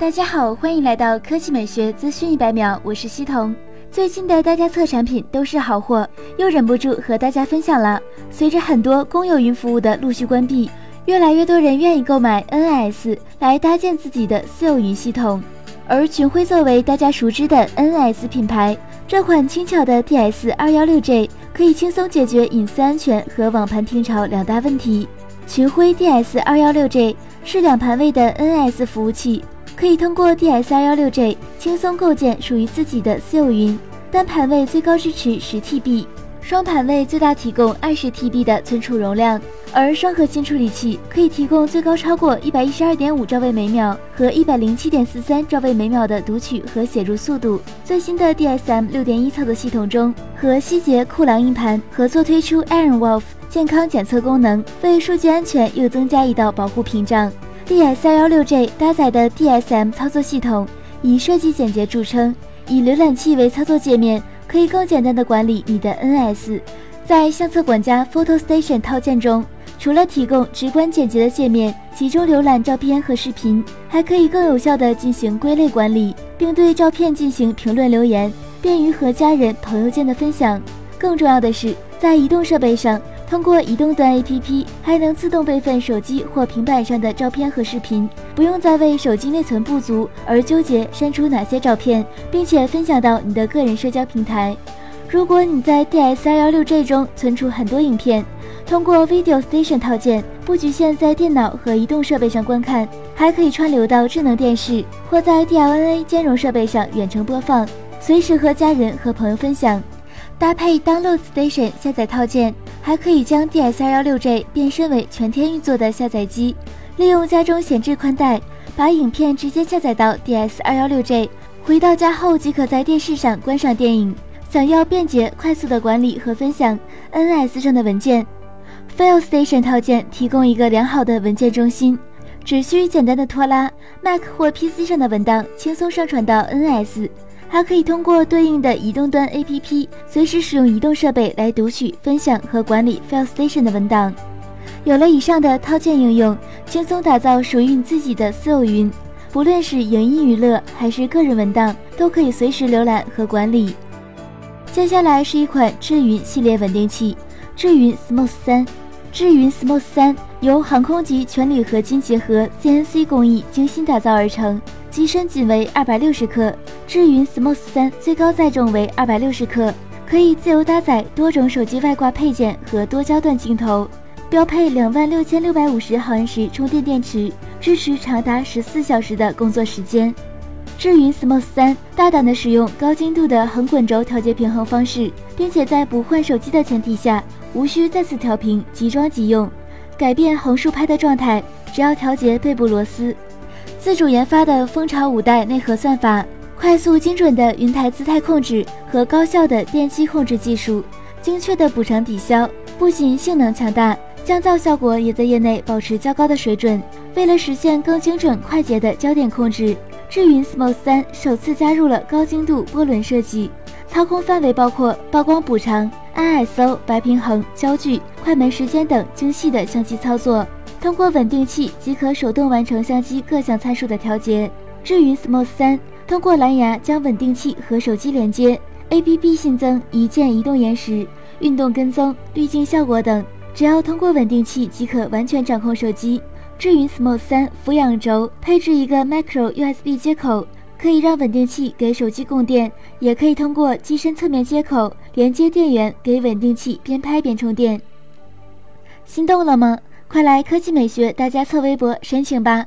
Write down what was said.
大家好，欢迎来到科技美学资讯一百秒，我是西彤。最近的大家测产品都是好货，又忍不住和大家分享了。随着很多公有云服务的陆续关闭，越来越多人愿意购买 NS 来搭建自己的私有云系统。而群晖作为大家熟知的 NS 品牌，这款轻巧的 DS 二幺六 J 可以轻松解决隐私安全和网盘停潮两大问题。群晖 DS 二幺六 J 是两盘位的 NS 服务器。可以通过 DS216J 轻松构建属于自己的私有云，单盘位最高支持十 TB，双盘位最大提供二十 TB 的存储容量，而双核心处理器可以提供最高超过一百一十二点五兆位每秒和一百零七点四三兆位每秒的读取和写入速度。最新的 DSM 六点一操作系统中，和希捷酷狼硬盘合作推出 Iron Wolf 健康检测功能，为数据安全又增加一道保护屏障。DS216J 搭载的 DSM 操作系统以设计简洁著称，以浏览器为操作界面，可以更简单的管理你的 NS。在相册管家 Photo Station 套件中，除了提供直观简洁的界面，集中浏览照片和视频，还可以更有效地进行归类管理，并对照片进行评论留言，便于和家人朋友间的分享。更重要的是，在移动设备上。通过移动端 APP，还能自动备份手机或平板上的照片和视频，不用再为手机内存不足而纠结删除哪些照片，并且分享到你的个人社交平台。如果你在 DS216J 中存储很多影片，通过 Video Station 套件，不局限在电脑和移动设备上观看，还可以串流到智能电视或在 DLNA 兼容设备上远程播放，随时和家人和朋友分享。搭配 Download Station 下载套件。还可以将 DS216J 变身为全天运作的下载机，利用家中闲置宽带，把影片直接下载到 DS216J，回到家后即可在电视上观赏电影。想要便捷快速的管理和分享 NS 上的文件，File Station 套件提供一个良好的文件中心，只需简单的拖拉 Mac 或 PC 上的文档，轻松上传到 NS。还可以通过对应的移动端 APP，随时使用移动设备来读取、分享和管理 File Station 的文档。有了以上的套件应用，轻松打造属于你自己的私有云，不论是影音娱乐还是个人文档，都可以随时浏览和管理。接下来是一款智云系列稳定器，智云 Smooth 三。智云 Smooth 三由航空级全铝合金结合 CNC 工艺精心打造而成。机身仅为二百六十克，智云 Smooth 三最高载重为二百六十克，可以自由搭载多种手机外挂配件和多焦段镜头，标配两万六千六百五十毫安时充电电池，支持长达十四小时的工作时间。智云 Smooth 三大胆的使用高精度的横滚轴调节平衡方式，并且在不换手机的前提下，无需再次调频，即装即用，改变横竖拍的状态，只要调节背部螺丝。自主研发的蜂巢五代内核算法，快速精准的云台姿态控制和高效的电机控制技术，精确的补偿抵消，不仅性能强大，降噪效果也在业内保持较高的水准。为了实现更精准快捷的焦点控制，智云 Smooth 三首次加入了高精度波轮设计，操控范围包括曝光补偿、ISO、白平衡、焦距、快门时间等精细的相机操作。通过稳定器即可手动完成相机各项参数的调节。智云 Smooth 三通过蓝牙将稳定器和手机连接，APP 新增一键移动延时、运动跟踪、滤镜效果等，只要通过稳定器即可完全掌控手机。智云 Smooth 三俯仰轴配置一个 Micro USB 接口，可以让稳定器给手机供电，也可以通过机身侧面接口连接电源给稳定器边拍边充电。心动了吗？快来科技美学大家测微博申请吧！